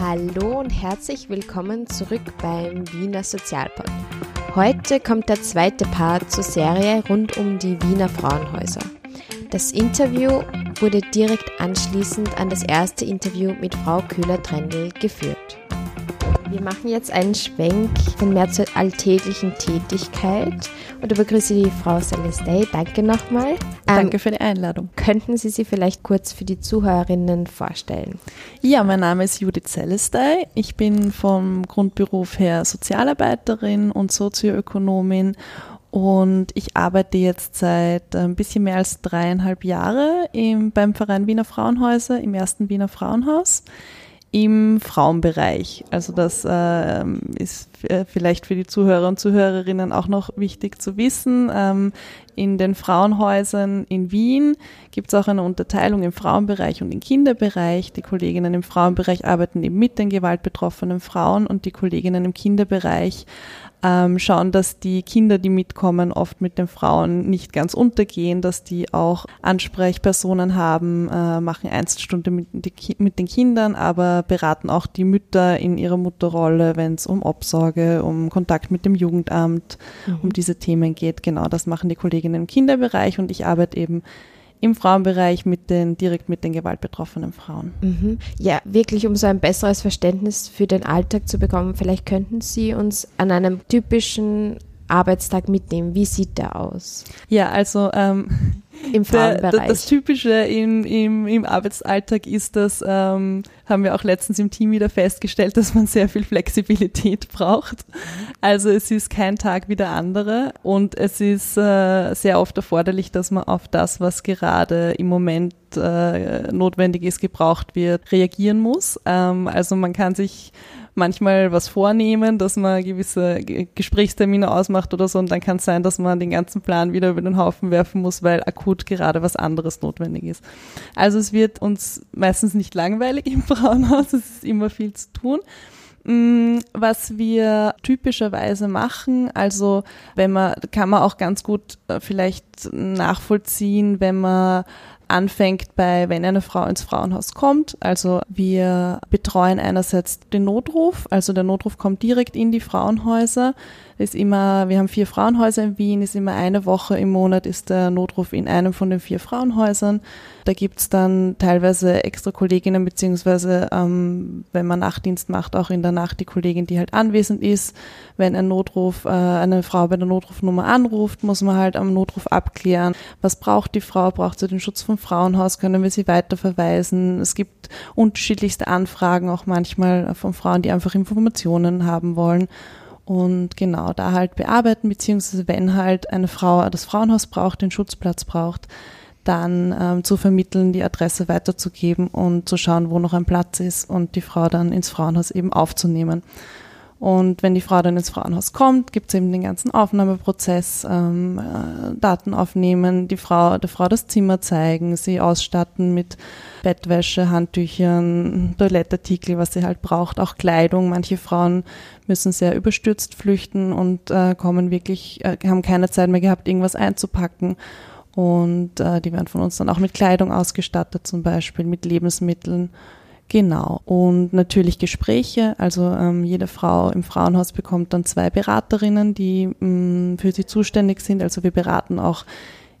Hallo und herzlich willkommen zurück beim Wiener Sozialpod. Heute kommt der zweite Part zur Serie rund um die Wiener Frauenhäuser. Das Interview wurde direkt anschließend an das erste Interview mit Frau Köhler-Trendl geführt. Wir machen jetzt einen Schwenk von mehr zur alltäglichen Tätigkeit und ich begrüße die Frau Celestay. Danke nochmal. Ähm, Danke für die Einladung. Könnten Sie sich vielleicht kurz für die Zuhörerinnen vorstellen? Ja, mein Name ist Judith Celestay. Ich bin vom Grundberuf her Sozialarbeiterin und Sozioökonomin und ich arbeite jetzt seit ein bisschen mehr als dreieinhalb Jahre im, beim Verein Wiener Frauenhäuser im ersten Wiener Frauenhaus im Frauenbereich. Also das äh, ist vielleicht für die Zuhörer und Zuhörerinnen auch noch wichtig zu wissen. Ähm, in den Frauenhäusern in Wien gibt es auch eine Unterteilung im Frauenbereich und im Kinderbereich. Die Kolleginnen im Frauenbereich arbeiten eben mit den gewaltbetroffenen Frauen und die Kolleginnen im Kinderbereich ähm, schauen, dass die Kinder, die mitkommen, oft mit den Frauen nicht ganz untergehen, dass die auch Ansprechpersonen haben, äh, machen Einzelstunde mit, mit den Kindern, aber beraten auch die Mütter in ihrer Mutterrolle, wenn es um Obsorge, um Kontakt mit dem Jugendamt, mhm. um diese Themen geht. Genau, das machen die Kolleginnen im Kinderbereich und ich arbeite eben im Frauenbereich mit den, direkt mit den gewaltbetroffenen Frauen. Mhm. Ja, wirklich, um so ein besseres Verständnis für den Alltag zu bekommen, vielleicht könnten Sie uns an einem typischen Arbeitstag mitnehmen. Wie sieht der aus? Ja, also ähm, im Frauenbereich. Der, das Typische im, im, im Arbeitsalltag ist, dass ähm, haben wir auch letztens im Team wieder festgestellt, dass man sehr viel Flexibilität braucht. Also es ist kein Tag wie der andere und es ist äh, sehr oft erforderlich, dass man auf das, was gerade im Moment äh, notwendig ist, gebraucht wird, reagieren muss. Ähm, also man kann sich manchmal was vornehmen, dass man gewisse Gesprächstermine ausmacht oder so und dann kann es sein, dass man den ganzen Plan wieder über den Haufen werfen muss, weil akut gerade was anderes notwendig ist. Also es wird uns meistens nicht langweilig im Frauenhaus, es ist immer viel zu tun. Mm, was wir typischerweise machen, also wenn man, kann man auch ganz gut äh, vielleicht nachvollziehen, wenn man anfängt bei, wenn eine Frau ins Frauenhaus kommt. Also wir betreuen einerseits den Notruf, also der Notruf kommt direkt in die Frauenhäuser ist immer, wir haben vier Frauenhäuser in Wien, ist immer eine Woche im Monat ist der Notruf in einem von den vier Frauenhäusern. Da gibt's dann teilweise extra Kolleginnen, beziehungsweise ähm, wenn man Nachtdienst macht, auch in der Nacht die Kollegin, die halt anwesend ist. Wenn ein Notruf, äh, eine Frau bei der Notrufnummer anruft, muss man halt am Notruf abklären, was braucht die Frau, braucht sie den Schutz vom Frauenhaus, können wir sie weiterverweisen. Es gibt unterschiedlichste Anfragen, auch manchmal von Frauen, die einfach Informationen haben wollen und genau da halt bearbeiten, beziehungsweise wenn halt eine Frau das Frauenhaus braucht, den Schutzplatz braucht, dann ähm, zu vermitteln, die Adresse weiterzugeben und zu schauen, wo noch ein Platz ist und die Frau dann ins Frauenhaus eben aufzunehmen. Und wenn die Frau dann ins Frauenhaus kommt, gibt es eben den ganzen Aufnahmeprozess, ähm, äh, Daten aufnehmen, die Frau, der Frau das Zimmer zeigen, sie ausstatten mit Bettwäsche, Handtüchern, Toilettartikel, was sie halt braucht, auch Kleidung. Manche Frauen müssen sehr überstürzt flüchten und äh, kommen wirklich, äh, haben keine Zeit mehr gehabt, irgendwas einzupacken. Und äh, die werden von uns dann auch mit Kleidung ausgestattet, zum Beispiel mit Lebensmitteln. Genau. Und natürlich Gespräche. Also ähm, jede Frau im Frauenhaus bekommt dann zwei Beraterinnen, die mh, mm, für sie zuständig sind. Also wir beraten auch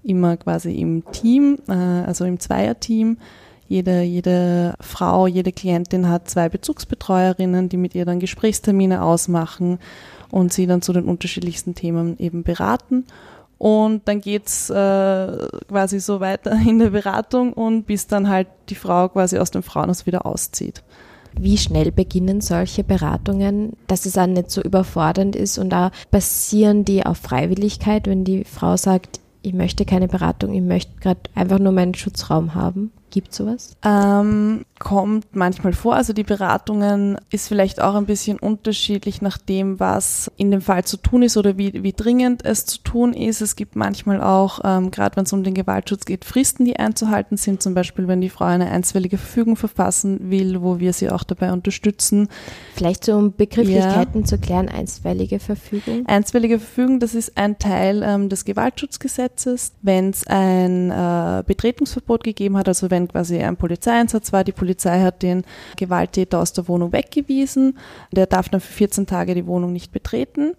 immer quasi im Team, äh, also im Zweierteam. Jede, jede Frau, jede Klientin hat zwei Bezugsbetreuerinnen, die mit ihr dann Gesprächstermine ausmachen und sie dann zu den unterschiedlichsten Themen eben beraten. Und dann geht's äh, quasi so weiter in der Beratung und bis dann halt die Frau quasi aus dem Frauenhaus wieder auszieht. Wie schnell beginnen solche Beratungen, dass es auch nicht so überfordernd ist und da basieren die auf Freiwilligkeit, wenn die Frau sagt, ich möchte keine Beratung, ich möchte gerade einfach nur meinen Schutzraum haben? Gibt sowas? Ähm, kommt manchmal vor. Also die Beratungen ist vielleicht auch ein bisschen unterschiedlich nach dem, was in dem Fall zu tun ist oder wie, wie dringend es zu tun ist. Es gibt manchmal auch, ähm, gerade wenn es um den Gewaltschutz geht, Fristen, die einzuhalten sind. Zum Beispiel, wenn die Frau eine einstweilige Verfügung verfassen will, wo wir sie auch dabei unterstützen. Vielleicht so um Begrifflichkeiten ja. zu klären, einstweilige Verfügung. Einstweilige Verfügung, das ist ein Teil ähm, des Gewaltschutzgesetzes. Wenn es ein äh, Betretungsverbot gegeben hat, also wenn wenn quasi ein Polizeieinsatz war. Die Polizei hat den Gewalttäter aus der Wohnung weggewiesen. Der darf dann für 14 Tage die Wohnung nicht betreten.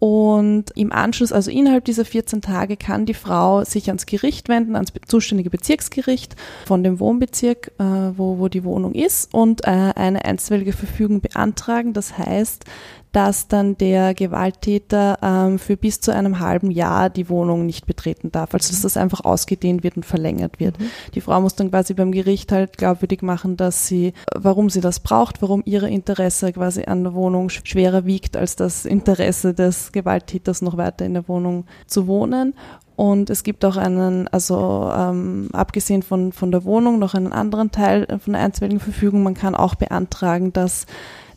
Und im Anschluss, also innerhalb dieser 14 Tage, kann die Frau sich ans Gericht wenden, ans zuständige Bezirksgericht von dem Wohnbezirk, äh, wo, wo die Wohnung ist, und äh, eine einstweilige Verfügung beantragen. Das heißt, dass dann der Gewalttäter ähm, für bis zu einem halben Jahr die Wohnung nicht betreten darf. Also dass das einfach ausgedehnt wird und verlängert wird. Mhm. Die Frau muss dann quasi beim Gericht halt glaubwürdig machen, dass sie, warum sie das braucht, warum ihre Interesse quasi an der Wohnung schwerer wiegt als das Interesse des Gewalttäters noch weiter in der Wohnung zu wohnen. Und es gibt auch einen, also ähm, abgesehen von, von der Wohnung, noch einen anderen Teil von der einstweiligen Verfügung. Man kann auch beantragen, dass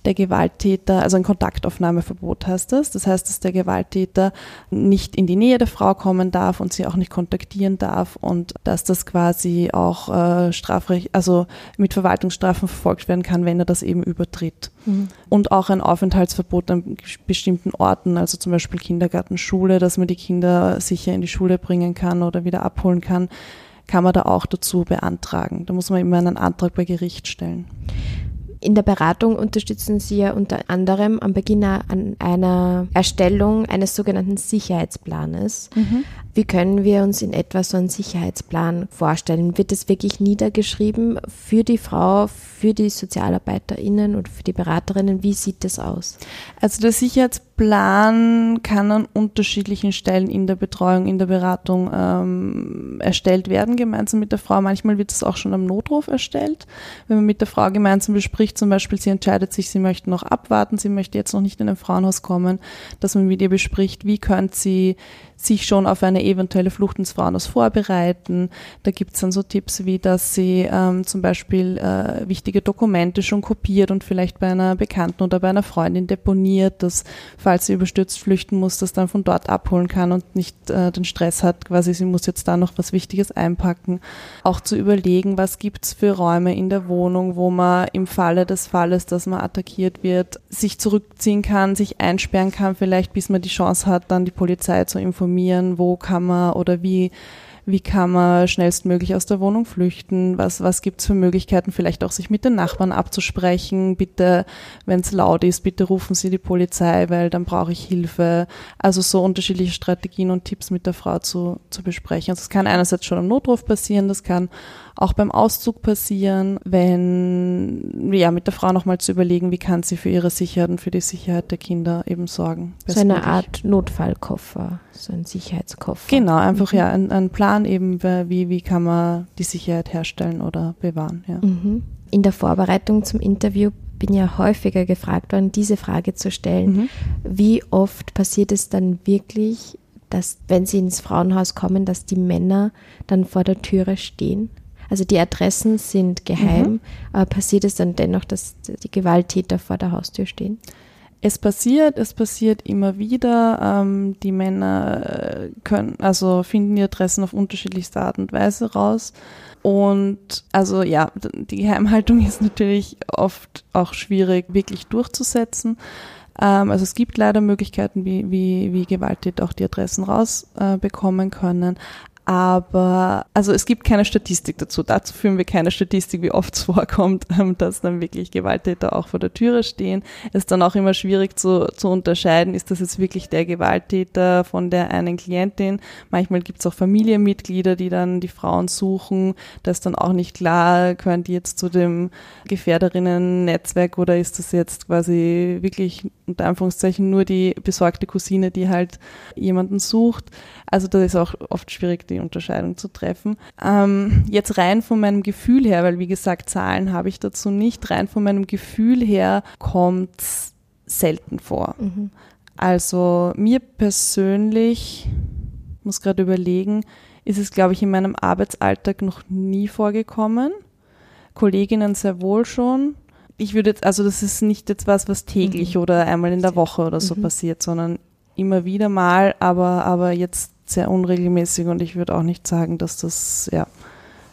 der Gewalttäter, also ein Kontaktaufnahmeverbot heißt das. Das heißt, dass der Gewalttäter nicht in die Nähe der Frau kommen darf und sie auch nicht kontaktieren darf und dass das quasi auch äh, strafrecht, also mit Verwaltungsstrafen verfolgt werden kann, wenn er das eben übertritt. Mhm. Und auch ein Aufenthaltsverbot an bestimmten Orten, also zum Beispiel Kindergarten, Schule, dass man die Kinder sicher in die Schule bringen kann oder wieder abholen kann kann man da auch dazu beantragen. Da muss man immer einen Antrag bei Gericht stellen. In der Beratung unterstützen Sie ja unter anderem am Beginn an einer Erstellung eines sogenannten Sicherheitsplanes. Mhm. Wie können wir uns in etwa so einen Sicherheitsplan vorstellen? Wird es wirklich niedergeschrieben für die Frau, für die SozialarbeiterInnen und für die Beraterinnen? Wie sieht das aus? Also der Sicherheitsplan kann an unterschiedlichen Stellen in der Betreuung, in der Beratung ähm, erstellt werden, gemeinsam mit der Frau. Manchmal wird es auch schon am Notruf erstellt. Wenn man mit der Frau gemeinsam bespricht, zum Beispiel, sie entscheidet sich, sie möchte noch abwarten, sie möchte jetzt noch nicht in ein Frauenhaus kommen, dass man mit ihr bespricht, wie könnte sie sich schon auf eine eventuelle Flucht ins Frauenhaus vorbereiten. Da gibt es dann so Tipps wie, dass sie ähm, zum Beispiel äh, wichtige Dokumente schon kopiert und vielleicht bei einer Bekannten oder bei einer Freundin deponiert, dass falls sie überstürzt flüchten muss, das dann von dort abholen kann und nicht äh, den Stress hat, quasi sie muss jetzt da noch was Wichtiges einpacken. Auch zu überlegen, was gibt's für Räume in der Wohnung, wo man im Falle des Falles, dass man attackiert wird, sich zurückziehen kann, sich einsperren kann, vielleicht bis man die Chance hat, dann die Polizei zu informieren informieren, wo kann man oder wie wie kann man schnellstmöglich aus der Wohnung flüchten, was, was gibt's für Möglichkeiten, vielleicht auch sich mit den Nachbarn abzusprechen, bitte, wenn es laut ist, bitte rufen Sie die Polizei, weil dann brauche ich Hilfe. Also so unterschiedliche Strategien und Tipps mit der Frau zu, zu besprechen. Also es kann einerseits schon am Notruf passieren, das kann auch beim Auszug passieren, wenn, ja, mit der Frau nochmal zu überlegen, wie kann sie für ihre Sicherheit und für die Sicherheit der Kinder eben sorgen. So eine Art Notfallkoffer, so ein Sicherheitskoffer. Genau, einfach mhm. ja, ein, ein, Plan eben, wie, wie kann man die Sicherheit herstellen oder bewahren, ja. Mhm. In der Vorbereitung zum Interview bin ja häufiger gefragt worden, diese Frage zu stellen. Mhm. Wie oft passiert es dann wirklich, dass, wenn sie ins Frauenhaus kommen, dass die Männer dann vor der Türe stehen? Also die Adressen sind geheim, mhm. aber passiert es dann dennoch, dass die Gewalttäter vor der Haustür stehen? Es passiert, es passiert immer wieder. Ähm, die Männer äh, können, also finden die Adressen auf unterschiedlichste Art und Weise raus. Und also ja, die Geheimhaltung ist natürlich oft auch schwierig wirklich durchzusetzen. Ähm, also es gibt leider Möglichkeiten, wie, wie, wie Gewalttäter auch die Adressen rausbekommen äh, können. Aber also es gibt keine Statistik dazu. Dazu führen wir keine Statistik, wie oft es vorkommt, ähm, dass dann wirklich Gewalttäter auch vor der Türe stehen. Es ist dann auch immer schwierig zu, zu unterscheiden, ist das jetzt wirklich der Gewalttäter von der einen Klientin. Manchmal gibt es auch Familienmitglieder, die dann die Frauen suchen. Da ist dann auch nicht klar, gehören die jetzt zu dem Gefährderinnen-Netzwerk oder ist das jetzt quasi wirklich unter Anführungszeichen nur die besorgte Cousine, die halt jemanden sucht. Also da ist auch oft schwierig, die Unterscheidung zu treffen. Ähm, jetzt rein von meinem Gefühl her, weil wie gesagt, Zahlen habe ich dazu nicht, rein von meinem Gefühl her kommt selten vor. Mhm. Also mir persönlich, muss gerade überlegen, ist es, glaube ich, in meinem Arbeitsalltag noch nie vorgekommen. Kolleginnen sehr wohl schon. Ich würde jetzt, also das ist nicht jetzt was, was täglich mhm. oder einmal in der Woche oder so mhm. passiert, sondern immer wieder mal, aber, aber jetzt sehr unregelmäßig und ich würde auch nicht sagen, dass das ja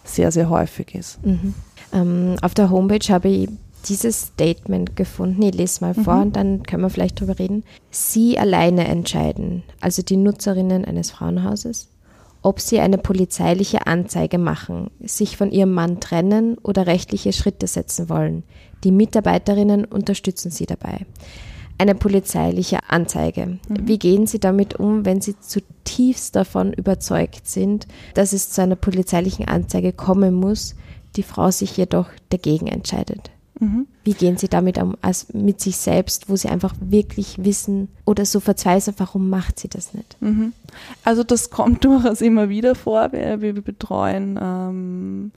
sehr, sehr häufig ist. Mhm. Ähm, auf der Homepage habe ich dieses Statement gefunden. Ich lese mal vor mhm. und dann können wir vielleicht drüber reden. Sie alleine entscheiden, also die Nutzerinnen eines Frauenhauses, ob sie eine polizeiliche Anzeige machen, sich von ihrem Mann trennen oder rechtliche Schritte setzen wollen. Die Mitarbeiterinnen unterstützen sie dabei. Eine polizeiliche Anzeige. Mhm. Wie gehen Sie damit um, wenn Sie zutiefst davon überzeugt sind, dass es zu einer polizeilichen Anzeige kommen muss, die Frau sich jedoch dagegen entscheidet? Mhm. Wie gehen Sie damit um, als mit sich selbst, wo Sie einfach wirklich wissen oder so verzweifelt, warum macht sie das nicht? Mhm. Also das kommt durchaus immer wieder vor. Wir, wir betreuen ähm,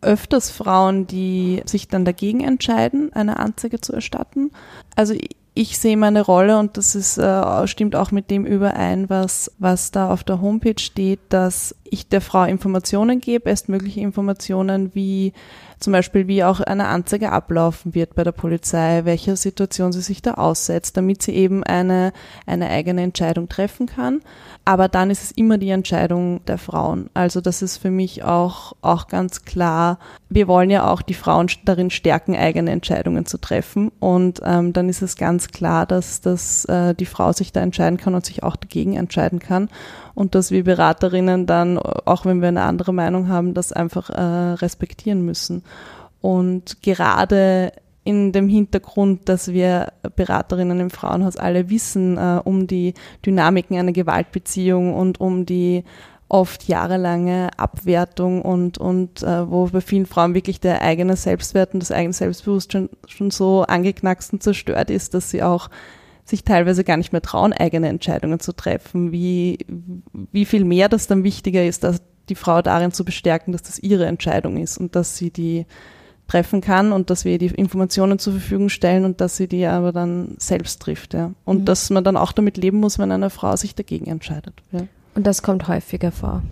öfters Frauen, die sich dann dagegen entscheiden, eine Anzeige zu erstatten. Also ich sehe meine Rolle und das ist, äh, stimmt auch mit dem überein, was, was da auf der Homepage steht, dass ich der Frau Informationen gebe, bestmögliche Informationen, wie zum Beispiel wie auch eine Anzeige ablaufen wird bei der Polizei, welcher Situation sie sich da aussetzt, damit sie eben eine, eine eigene Entscheidung treffen kann. Aber dann ist es immer die Entscheidung der Frauen. Also das ist für mich auch, auch ganz klar. Wir wollen ja auch die Frauen darin stärken, eigene Entscheidungen zu treffen. Und ähm, dann ist es ganz klar, dass, dass äh, die Frau sich da entscheiden kann und sich auch dagegen entscheiden kann und dass wir Beraterinnen dann, auch wenn wir eine andere Meinung haben, das einfach äh, respektieren müssen. Und gerade in dem Hintergrund, dass wir Beraterinnen im Frauenhaus alle wissen äh, um die Dynamiken einer Gewaltbeziehung und um die oft jahrelange Abwertung und, und äh, wo bei vielen Frauen wirklich der eigene Selbstwert und das eigene Selbstbewusstsein schon so angeknackst und zerstört ist, dass sie auch sich teilweise gar nicht mehr trauen, eigene Entscheidungen zu treffen, wie, wie viel mehr das dann wichtiger ist, dass die Frau darin zu bestärken, dass das ihre Entscheidung ist und dass sie die treffen kann und dass wir die Informationen zur Verfügung stellen und dass sie die aber dann selbst trifft. Ja. Und mhm. dass man dann auch damit leben muss, wenn eine Frau sich dagegen entscheidet. Ja. Und das kommt häufiger vor.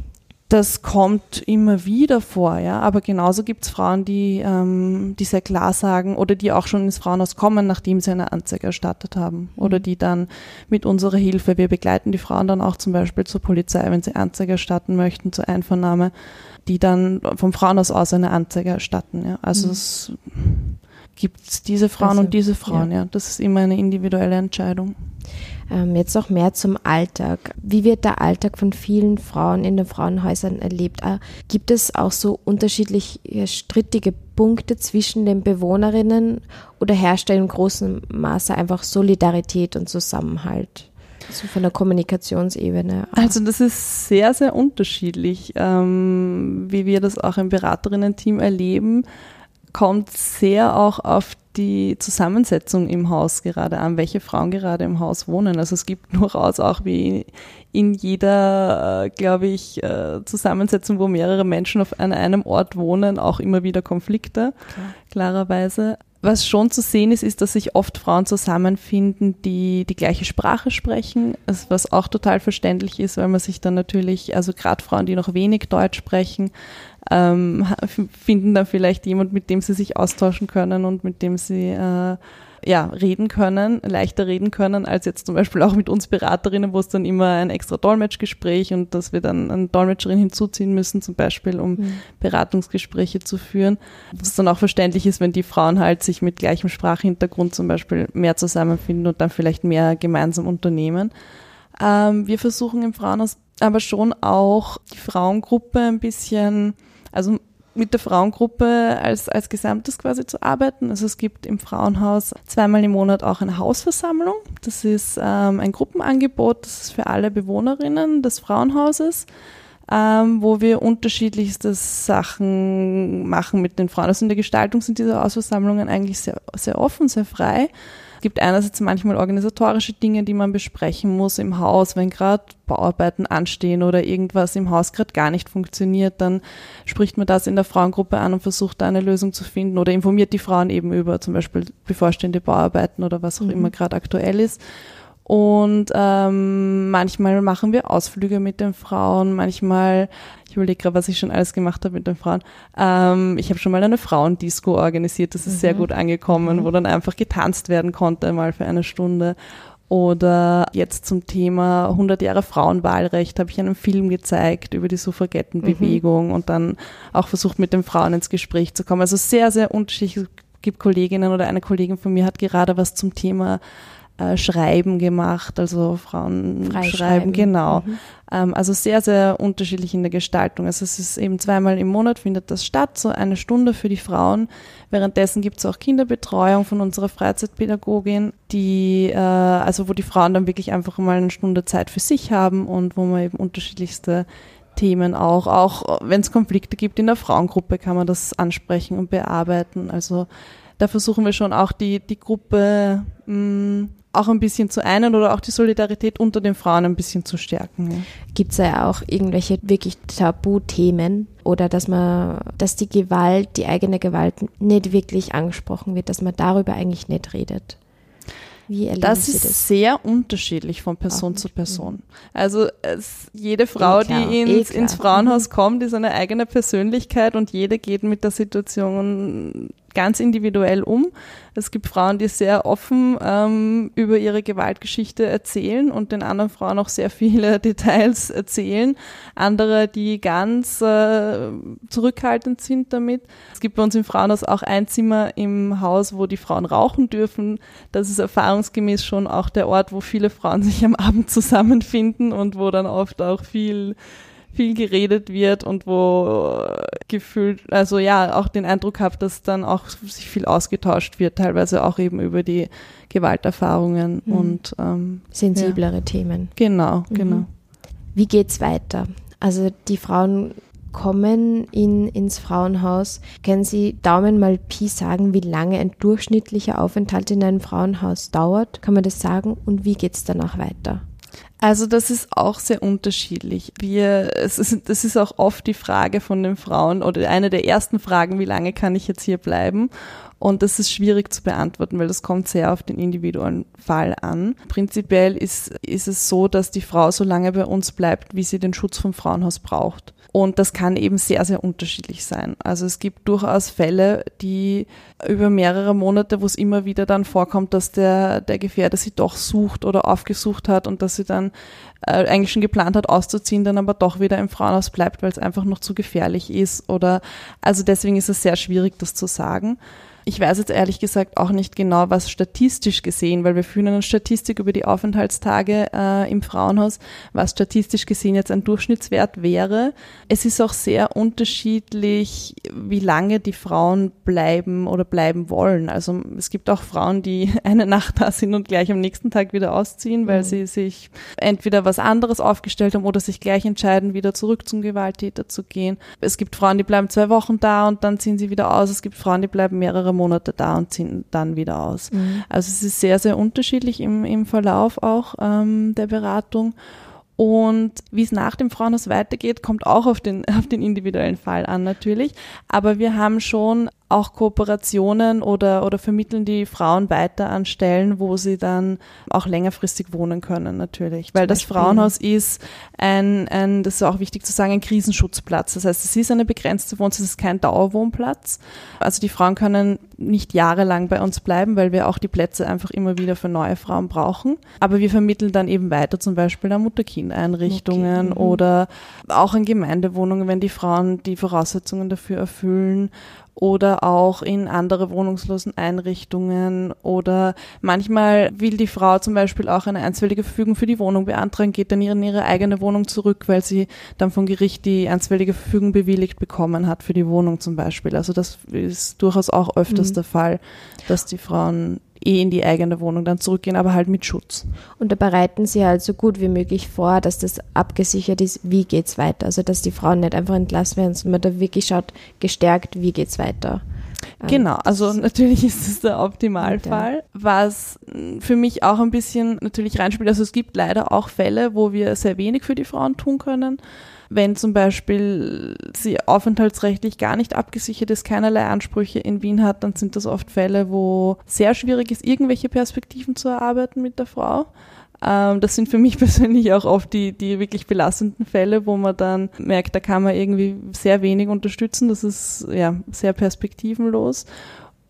Das kommt immer wieder vor, ja. Aber genauso gibt es Frauen, die, ähm, die sehr klar sagen oder die auch schon ins Frauenhaus kommen, nachdem sie eine Anzeige erstattet haben. Oder mhm. die dann mit unserer Hilfe, wir begleiten die Frauen dann auch zum Beispiel zur Polizei, wenn sie Anzeige erstatten möchten, zur Einvernahme, die dann vom Frauenhaus aus eine Anzeige erstatten. Ja. Also mhm. es gibt diese Frauen also, und diese Frauen, ja. ja. Das ist immer eine individuelle Entscheidung. Ähm, jetzt noch mehr zum Alltag. Wie wird der Alltag von vielen Frauen in den Frauenhäusern erlebt? Äh, gibt es auch so unterschiedliche strittige Punkte zwischen den Bewohnerinnen oder herrscht da in großem Maße einfach Solidarität und Zusammenhalt? So von der Kommunikationsebene. Also das ist sehr, sehr unterschiedlich, ähm, wie wir das auch im Beraterinnen-Team erleben kommt sehr auch auf die Zusammensetzung im Haus gerade an, welche Frauen gerade im Haus wohnen. Also es gibt durchaus auch wie in jeder, äh, glaube ich, äh, Zusammensetzung, wo mehrere Menschen auf einem Ort wohnen, auch immer wieder Konflikte, Klar. klarerweise. Was schon zu sehen ist, ist, dass sich oft Frauen zusammenfinden, die die gleiche Sprache sprechen, was auch total verständlich ist, weil man sich dann natürlich, also gerade Frauen, die noch wenig Deutsch sprechen, ähm, finden dann vielleicht jemand, mit dem sie sich austauschen können und mit dem sie äh, ja, reden können, leichter reden können, als jetzt zum Beispiel auch mit uns Beraterinnen, wo es dann immer ein extra Dolmetschgespräch und dass wir dann eine Dolmetscherin hinzuziehen müssen, zum Beispiel, um mhm. Beratungsgespräche zu führen. Was dann auch verständlich ist, wenn die Frauen halt sich mit gleichem Sprachhintergrund zum Beispiel mehr zusammenfinden und dann vielleicht mehr gemeinsam unternehmen. Ähm, wir versuchen im Frauenhaus aber schon auch die Frauengruppe ein bisschen also mit der Frauengruppe als, als Gesamtes quasi zu arbeiten. Also es gibt im Frauenhaus zweimal im Monat auch eine Hausversammlung. Das ist ähm, ein Gruppenangebot, das ist für alle Bewohnerinnen des Frauenhauses, ähm, wo wir unterschiedlichste Sachen machen mit den Frauen. Also in der Gestaltung sind diese Hausversammlungen eigentlich sehr, sehr offen, sehr frei gibt einerseits manchmal organisatorische Dinge, die man besprechen muss im Haus, wenn gerade Bauarbeiten anstehen oder irgendwas im Haus gerade gar nicht funktioniert, dann spricht man das in der Frauengruppe an und versucht da eine Lösung zu finden oder informiert die Frauen eben über zum Beispiel bevorstehende Bauarbeiten oder was auch mhm. immer gerade aktuell ist. Und ähm, manchmal machen wir Ausflüge mit den Frauen, manchmal, ich überlege gerade, was ich schon alles gemacht habe mit den Frauen. Ähm, ich habe schon mal eine Frauendisco organisiert, das ist mhm. sehr gut angekommen, mhm. wo dann einfach getanzt werden konnte, mal für eine Stunde. Oder jetzt zum Thema 100 Jahre Frauenwahlrecht habe ich einen Film gezeigt über die Suffragettenbewegung mhm. und dann auch versucht, mit den Frauen ins Gespräch zu kommen. Also sehr, sehr unterschiedlich. Es gibt Kolleginnen oder eine Kollegin von mir hat gerade was zum Thema äh, Schreiben gemacht, also Frauen schreiben, genau. Mhm. Ähm, also sehr, sehr unterschiedlich in der Gestaltung. Also es ist eben zweimal im Monat findet das statt, so eine Stunde für die Frauen. Währenddessen gibt es auch Kinderbetreuung von unserer Freizeitpädagogin, die, äh, also wo die Frauen dann wirklich einfach mal eine Stunde Zeit für sich haben und wo man eben unterschiedlichste Themen auch, auch wenn es Konflikte gibt in der Frauengruppe, kann man das ansprechen und bearbeiten. Also da versuchen wir schon auch die, die Gruppe mh, mm, auch ein bisschen zu einen oder auch die Solidarität unter den Frauen ein bisschen zu stärken. Ja. Gibt es ja auch irgendwelche wirklich Tabuthemen oder dass man, dass die Gewalt, die eigene Gewalt nicht wirklich angesprochen wird, dass man darüber eigentlich nicht redet? Wie das ist das? sehr unterschiedlich von Person zu Person. Also es, jede Frau, eh die ins, eh ins Frauenhaus kommt, ist eine eigene Persönlichkeit und jede geht mit der Situation ganz individuell um. Es gibt Frauen, die sehr offen ähm, über ihre Gewaltgeschichte erzählen und den anderen Frauen auch sehr viele Details erzählen. Andere, die ganz äh, zurückhaltend sind damit. Es gibt bei uns im Frauenhaus auch ein Zimmer im Haus, wo die Frauen rauchen dürfen. Das ist erfahrungsgemäß schon auch der Ort, wo viele Frauen sich am Abend zusammenfinden und wo dann oft auch viel viel geredet wird und wo gefühlt, also ja, auch den Eindruck habe, dass dann auch sich viel ausgetauscht wird, teilweise auch eben über die Gewalterfahrungen mhm. und ähm, sensiblere ja. Themen. Genau, mhm. genau. Wie geht's weiter? Also die Frauen kommen in, ins Frauenhaus. Können Sie Daumen mal Pi sagen, wie lange ein durchschnittlicher Aufenthalt in einem Frauenhaus dauert? Kann man das sagen? Und wie geht's danach weiter? Also das ist auch sehr unterschiedlich. Wir, es ist, das ist auch oft die Frage von den Frauen oder eine der ersten Fragen, wie lange kann ich jetzt hier bleiben? Und das ist schwierig zu beantworten, weil das kommt sehr auf den individuellen Fall an. Prinzipiell ist, ist es so, dass die Frau so lange bei uns bleibt, wie sie den Schutz vom Frauenhaus braucht. Und das kann eben sehr, sehr unterschiedlich sein. Also es gibt durchaus Fälle, die über mehrere Monate, wo es immer wieder dann vorkommt, dass der, der Gefährder sie doch sucht oder aufgesucht hat und dass sie dann äh, eigentlich schon geplant hat auszuziehen, dann aber doch wieder im Frauenhaus bleibt, weil es einfach noch zu gefährlich ist oder, also deswegen ist es sehr schwierig, das zu sagen. Ich weiß jetzt ehrlich gesagt auch nicht genau, was statistisch gesehen, weil wir führen eine Statistik über die Aufenthaltstage äh, im Frauenhaus, was statistisch gesehen jetzt ein Durchschnittswert wäre. Es ist auch sehr unterschiedlich, wie lange die Frauen bleiben oder bleiben wollen. Also es gibt auch Frauen, die eine Nacht da sind und gleich am nächsten Tag wieder ausziehen, weil mhm. sie sich entweder was anderes aufgestellt haben oder sich gleich entscheiden, wieder zurück zum Gewalttäter zu gehen. Es gibt Frauen, die bleiben zwei Wochen da und dann ziehen sie wieder aus. Es gibt Frauen, die bleiben mehrere Monate da und ziehen dann wieder aus. Mhm. Also es ist sehr, sehr unterschiedlich im, im Verlauf auch ähm, der Beratung. Und wie es nach dem Frauenhaus weitergeht, kommt auch auf den, auf den individuellen Fall an natürlich. Aber wir haben schon auch Kooperationen oder, oder vermitteln die Frauen weiter an Stellen, wo sie dann auch längerfristig wohnen können, natürlich. Weil das Frauenhaus ist ein, ein, das ist auch wichtig zu sagen, ein Krisenschutzplatz. Das heißt, es ist eine begrenzte Wohnung, es ist kein Dauerwohnplatz. Also die Frauen können nicht jahrelang bei uns bleiben, weil wir auch die Plätze einfach immer wieder für neue Frauen brauchen. Aber wir vermitteln dann eben weiter zum Beispiel an Mutter-Kind-Einrichtungen okay. mhm. oder auch in Gemeindewohnungen, wenn die Frauen die Voraussetzungen dafür erfüllen oder auch in andere wohnungslosen Einrichtungen oder manchmal will die Frau zum Beispiel auch eine einstweilige Verfügung für die Wohnung beantragen, geht dann in ihre eigene Wohnung zurück, weil sie dann vom Gericht die einstweilige Verfügung bewilligt bekommen hat für die Wohnung zum Beispiel. Also das ist durchaus auch öfters mhm. der Fall, dass die Frauen eh in die eigene Wohnung dann zurückgehen, aber halt mit Schutz. Und da bereiten Sie halt so gut wie möglich vor, dass das abgesichert ist, wie geht's weiter. Also dass die Frauen nicht einfach entlassen werden, sondern man da wirklich schaut, gestärkt, wie geht's weiter. Ähm, genau, also natürlich ist es der Optimalfall, was für mich auch ein bisschen natürlich reinspielt. Also es gibt leider auch Fälle, wo wir sehr wenig für die Frauen tun können. Wenn zum Beispiel sie aufenthaltsrechtlich gar nicht abgesichert ist, keinerlei Ansprüche in Wien hat, dann sind das oft Fälle, wo sehr schwierig ist, irgendwelche Perspektiven zu erarbeiten mit der Frau. Ähm, das sind für mich persönlich auch oft die, die wirklich belastenden Fälle, wo man dann merkt, da kann man irgendwie sehr wenig unterstützen. Das ist ja sehr perspektivenlos.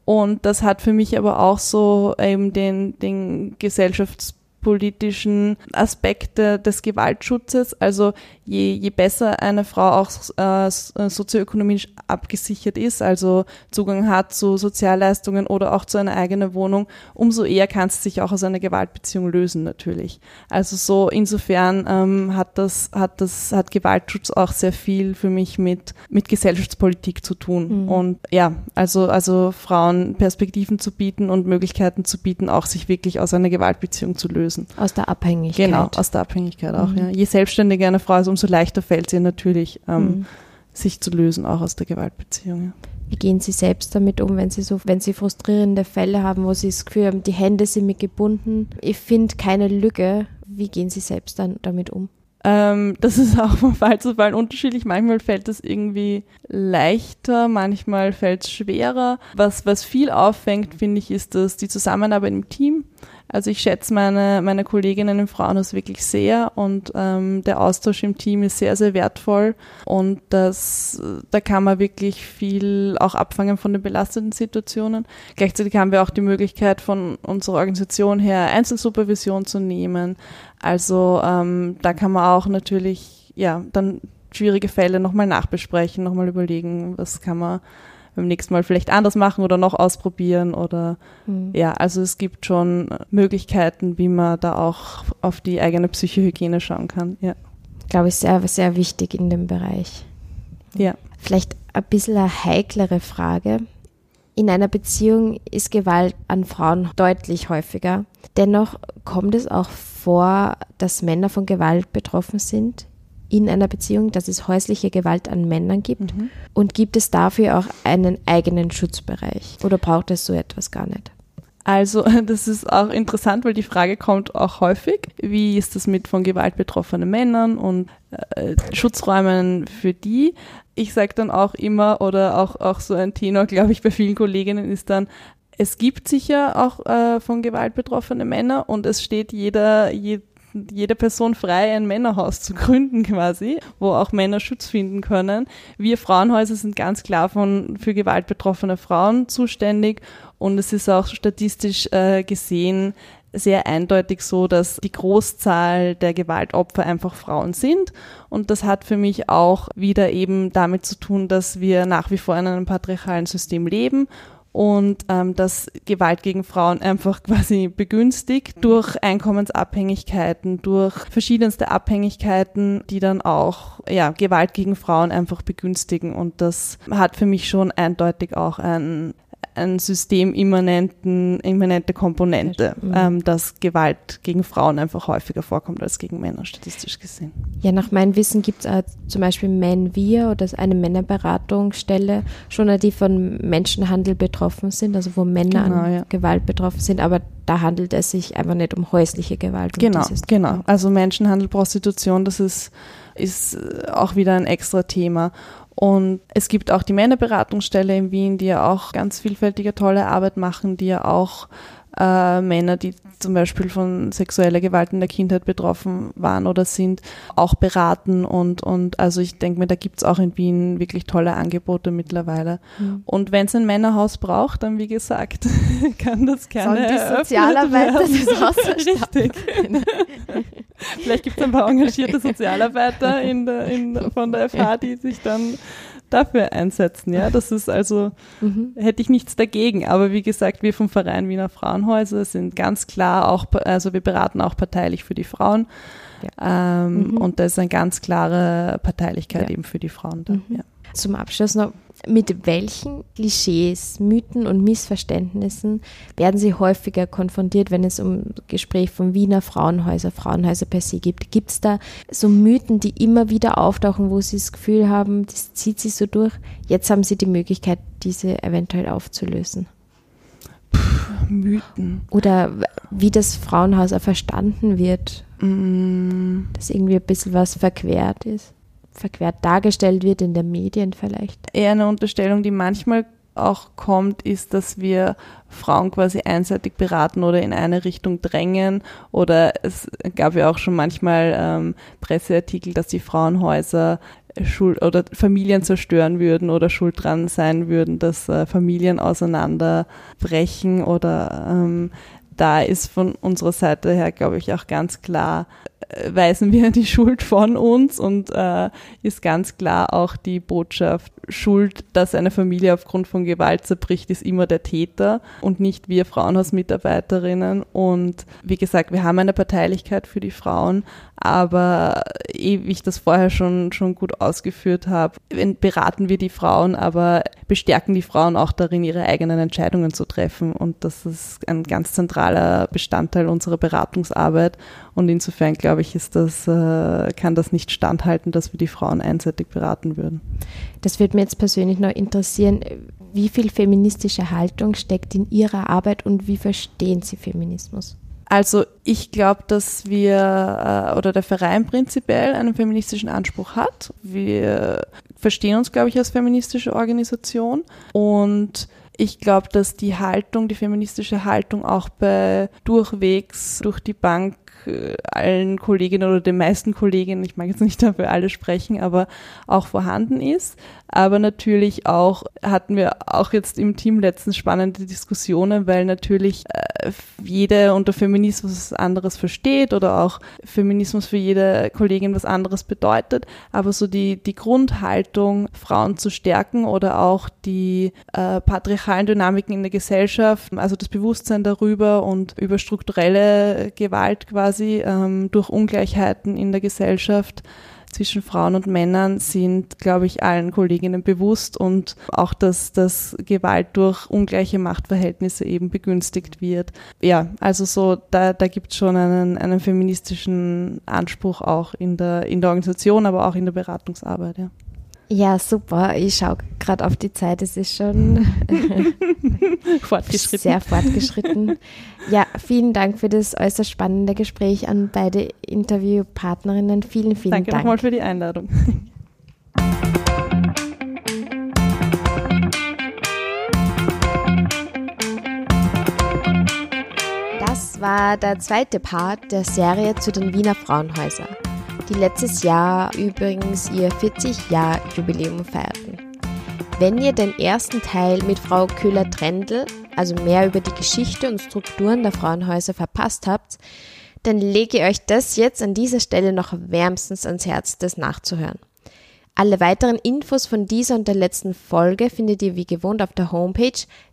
Und das hat für mich aber auch so eben den, den Gesellschafts politischen Aspekte des Gewaltschutzes. Also je, je besser eine Frau auch äh, sozioökonomisch abgesichert ist, also Zugang hat zu Sozialleistungen oder auch zu einer eigenen Wohnung, umso eher kann sie sich auch aus einer Gewaltbeziehung lösen natürlich. Also so insofern ähm, hat das hat das hat Gewaltschutz auch sehr viel für mich mit mit Gesellschaftspolitik zu tun mhm. und ja also also Frauen Perspektiven zu bieten und Möglichkeiten zu bieten, auch sich wirklich aus einer Gewaltbeziehung zu lösen lösen. Aus der Abhängigkeit. Genau, aus der Abhängigkeit auch. Mhm. Ja. Je selbstständiger eine Frau ist, umso leichter fällt sie natürlich, ähm, mhm. sich zu lösen, auch aus der Gewaltbeziehung. Ja. Wie gehen Sie selbst damit um, wenn Sie so, wenn Sie frustrierende Fälle haben, wo Sie das Gefühl haben, die Hände sind mir gebunden, ich finde keine Lücke. Wie gehen Sie selbst dann damit um? Ähm, das ist auch von Fall zu Fall unterschiedlich. Manchmal fällt es irgendwie leichter, manchmal fällt es schwerer. Was, was viel auffängt, finde ich, ist dass die Zusammenarbeit im Team. Also ich schätze meine, meine Kolleginnen im Frauenhaus wirklich sehr und ähm, der Austausch im Team ist sehr, sehr wertvoll und das, da kann man wirklich viel auch abfangen von den belasteten Situationen. Gleichzeitig haben wir auch die Möglichkeit von unserer Organisation her Einzelsupervision zu nehmen. Also ähm, da kann man auch natürlich ja dann schwierige Fälle nochmal nachbesprechen, nochmal überlegen, was kann man beim nächsten Mal vielleicht anders machen oder noch ausprobieren oder mhm. ja, also es gibt schon Möglichkeiten, wie man da auch auf die eigene Psychohygiene schauen kann, ja. Glaube ich, sehr, sehr wichtig in dem Bereich. Ja. Vielleicht ein bisschen eine heiklere Frage. In einer Beziehung ist Gewalt an Frauen deutlich häufiger. Dennoch kommt es auch vor, dass Männer von Gewalt betroffen sind in einer Beziehung, dass es häusliche Gewalt an Männern gibt? Mhm. Und gibt es dafür auch einen eigenen Schutzbereich? Oder braucht es so etwas gar nicht? Also, das ist auch interessant, weil die Frage kommt auch häufig. Wie ist das mit von Gewalt betroffenen Männern und äh, Schutzräumen für die? Ich sage dann auch immer, oder auch, auch so ein Tenor, glaube ich, bei vielen Kolleginnen ist dann, es gibt sicher auch äh, von Gewalt betroffene Männer und es steht jeder, jeder jede Person frei, ein Männerhaus zu gründen quasi, wo auch Männer Schutz finden können. Wir Frauenhäuser sind ganz klar von, für Gewalt betroffene Frauen zuständig und es ist auch statistisch äh, gesehen sehr eindeutig so, dass die Großzahl der Gewaltopfer einfach Frauen sind. Und das hat für mich auch wieder eben damit zu tun, dass wir nach wie vor in einem patriarchalen System leben und ähm, dass Gewalt gegen Frauen einfach quasi begünstigt durch Einkommensabhängigkeiten, durch verschiedenste Abhängigkeiten, die dann auch ja, Gewalt gegen Frauen einfach begünstigen. Und das hat für mich schon eindeutig auch ein ein systemimmanenten, immanente Komponente, mhm. ähm, dass Gewalt gegen Frauen einfach häufiger vorkommt als gegen Männer, statistisch gesehen. Ja, nach meinem Wissen gibt es zum Beispiel Men Wir oder eine Männerberatungsstelle, schon die von Menschenhandel betroffen sind, also wo Männer genau, an ja. Gewalt betroffen sind, aber da handelt es sich einfach nicht um häusliche Gewalt. Genau, genau. Also Menschenhandel, Prostitution, das ist, ist auch wieder ein extra Thema. Und es gibt auch die Männerberatungsstelle in Wien, die ja auch ganz vielfältige, tolle Arbeit machen, die ja auch äh, Männer, die zum Beispiel von sexueller Gewalt in der Kindheit betroffen waren oder sind, auch beraten und, und also ich denke mir, da gibt es auch in Wien wirklich tolle Angebote mittlerweile. Mhm. Und wenn es ein Männerhaus braucht, dann wie gesagt, kann das gerne Sollen die Sozialarbeiter das Haus Richtig. Vielleicht gibt es ein paar engagierte Sozialarbeiter in der, in, von der FH, die sich dann dafür einsetzen. Ja, das ist also, mhm. hätte ich nichts dagegen. Aber wie gesagt, wir vom Verein Wiener Frauenhäuser sind ganz klar auch, also wir beraten auch parteilich für die Frauen. Ja. Ähm, mhm. Und da ist eine ganz klare Parteilichkeit ja. eben für die Frauen da. Mhm. Ja. Zum Abschluss noch, mit welchen Klischees, Mythen und Missverständnissen werden Sie häufiger konfrontiert, wenn es um Gespräch von Wiener Frauenhäuser, Frauenhäuser per se gibt? Gibt es da so Mythen, die immer wieder auftauchen, wo Sie das Gefühl haben, das zieht sich so durch? Jetzt haben Sie die Möglichkeit, diese eventuell aufzulösen. Puh, Mythen. Oder wie das Frauenhaus auch verstanden wird. Mm. Dass irgendwie ein bisschen was verquert ist verquert dargestellt wird in den Medien vielleicht. Eher eine Unterstellung, die manchmal auch kommt, ist, dass wir Frauen quasi einseitig beraten oder in eine Richtung drängen. Oder es gab ja auch schon manchmal ähm, Presseartikel, dass die Frauenhäuser Schuld oder Familien zerstören würden oder schuld dran sein würden, dass äh, Familien auseinanderbrechen oder ähm, da ist von unserer Seite her, glaube ich, auch ganz klar, weisen wir die Schuld von uns und äh, ist ganz klar auch die Botschaft, Schuld, dass eine Familie aufgrund von Gewalt zerbricht, ist immer der Täter und nicht wir Frauenhausmitarbeiterinnen. Und wie gesagt, wir haben eine Parteilichkeit für die Frauen, aber eh, wie ich das vorher schon, schon gut ausgeführt habe, beraten wir die Frauen, aber bestärken die Frauen auch darin, ihre eigenen Entscheidungen zu treffen. Und das ist ein ganz zentraler Bestandteil unserer Beratungsarbeit. Und insofern glaube ich, ist das, äh, kann das nicht standhalten, dass wir die Frauen einseitig beraten würden. Das würde mich jetzt persönlich noch interessieren. Wie viel feministische Haltung steckt in Ihrer Arbeit und wie verstehen Sie Feminismus? Also ich glaube, dass wir äh, oder der Verein prinzipiell einen feministischen Anspruch hat. Wir verstehen uns, glaube ich, als feministische Organisation und ich glaube, dass die Haltung, die feministische Haltung auch bei durchwegs durch die Bank allen Kolleginnen oder den meisten Kolleginnen, ich mag jetzt nicht dafür alle sprechen, aber auch vorhanden ist. Aber natürlich auch hatten wir auch jetzt im Team letztens spannende Diskussionen, weil natürlich äh, jede unter Feminismus was anderes versteht oder auch Feminismus für jede Kollegin was anderes bedeutet. Aber so die, die Grundhaltung, Frauen zu stärken oder auch die äh, patriarchalen Dynamiken in der Gesellschaft, also das Bewusstsein darüber und über strukturelle Gewalt quasi ähm, durch Ungleichheiten in der Gesellschaft zwischen Frauen und Männern sind, glaube ich, allen Kolleginnen bewusst und auch, dass, dass Gewalt durch ungleiche Machtverhältnisse eben begünstigt wird. Ja, also so, da, da gibt es schon einen, einen feministischen Anspruch auch in der, in der Organisation, aber auch in der Beratungsarbeit, ja. Ja, super. Ich schaue gerade auf die Zeit. Es ist schon fortgeschritten. sehr fortgeschritten. Ja, vielen Dank für das äußerst spannende Gespräch an beide Interviewpartnerinnen. Vielen, vielen Danke Dank. Danke nochmal für die Einladung. Das war der zweite Part der Serie zu den Wiener Frauenhäusern die letztes Jahr übrigens ihr 40-Jahr-Jubiläum feierten. Wenn ihr den ersten Teil mit Frau Köhler-Trendl, also mehr über die Geschichte und Strukturen der Frauenhäuser verpasst habt, dann lege ich euch das jetzt an dieser Stelle noch wärmstens ans Herz, das nachzuhören. Alle weiteren Infos von dieser und der letzten Folge findet ihr wie gewohnt auf der Homepage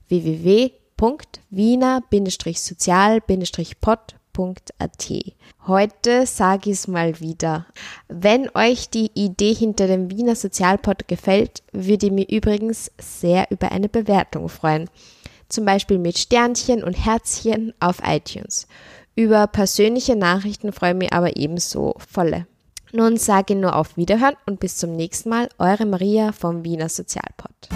www.wiener-sozial-pod www.wiener.at. Heute sage ich es mal wieder. Wenn euch die Idee hinter dem Wiener Sozialpod gefällt, würde ich mich übrigens sehr über eine Bewertung freuen. Zum Beispiel mit Sternchen und Herzchen auf iTunes. Über persönliche Nachrichten freue ich mich aber ebenso volle. Nun sage ich nur auf Wiederhören und bis zum nächsten Mal, eure Maria vom Wiener Sozialpod.